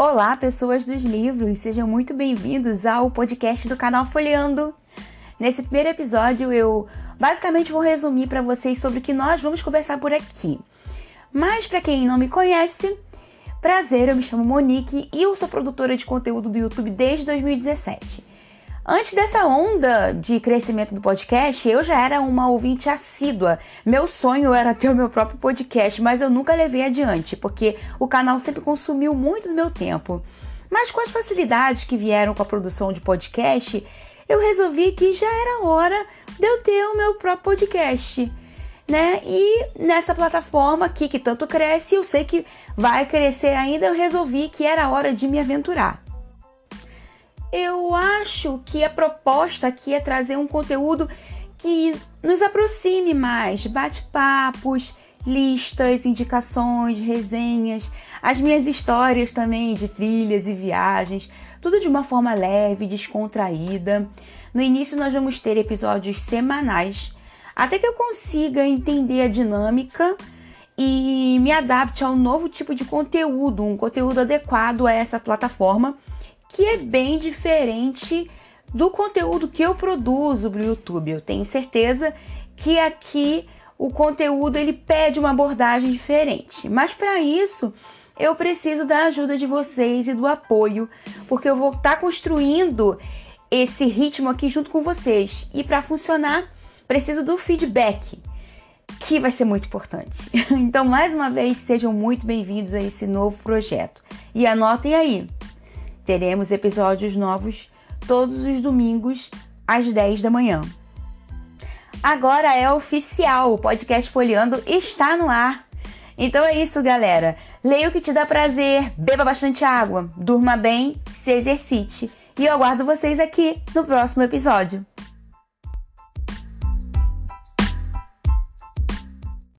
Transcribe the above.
Olá, pessoas dos livros, sejam muito bem-vindos ao podcast do canal Folheando. Nesse primeiro episódio, eu basicamente vou resumir para vocês sobre o que nós vamos conversar por aqui. Mas para quem não me conhece, prazer, eu me chamo Monique e eu sou produtora de conteúdo do YouTube desde 2017. Antes dessa onda de crescimento do podcast, eu já era uma ouvinte assídua. Meu sonho era ter o meu próprio podcast, mas eu nunca levei adiante, porque o canal sempre consumiu muito do meu tempo. Mas com as facilidades que vieram com a produção de podcast, eu resolvi que já era hora de eu ter o meu próprio podcast. Né? E nessa plataforma aqui que tanto cresce, eu sei que vai crescer ainda, eu resolvi que era hora de me aventurar. Eu acho que a proposta aqui é trazer um conteúdo que nos aproxime mais, bate-papos, listas, indicações, resenhas, as minhas histórias também de trilhas e viagens, tudo de uma forma leve, descontraída. No início nós vamos ter episódios semanais, até que eu consiga entender a dinâmica e me adapte ao novo tipo de conteúdo, um conteúdo adequado a essa plataforma que é bem diferente do conteúdo que eu produzo no YouTube. Eu tenho certeza que aqui o conteúdo ele pede uma abordagem diferente. Mas para isso, eu preciso da ajuda de vocês e do apoio, porque eu vou estar tá construindo esse ritmo aqui junto com vocês. E para funcionar, preciso do feedback, que vai ser muito importante. Então, mais uma vez, sejam muito bem-vindos a esse novo projeto. E anotem aí, Teremos episódios novos todos os domingos às 10 da manhã. Agora é oficial, o podcast Folheando está no ar. Então é isso, galera. Leia o que te dá prazer, beba bastante água, durma bem, se exercite. E eu aguardo vocês aqui no próximo episódio.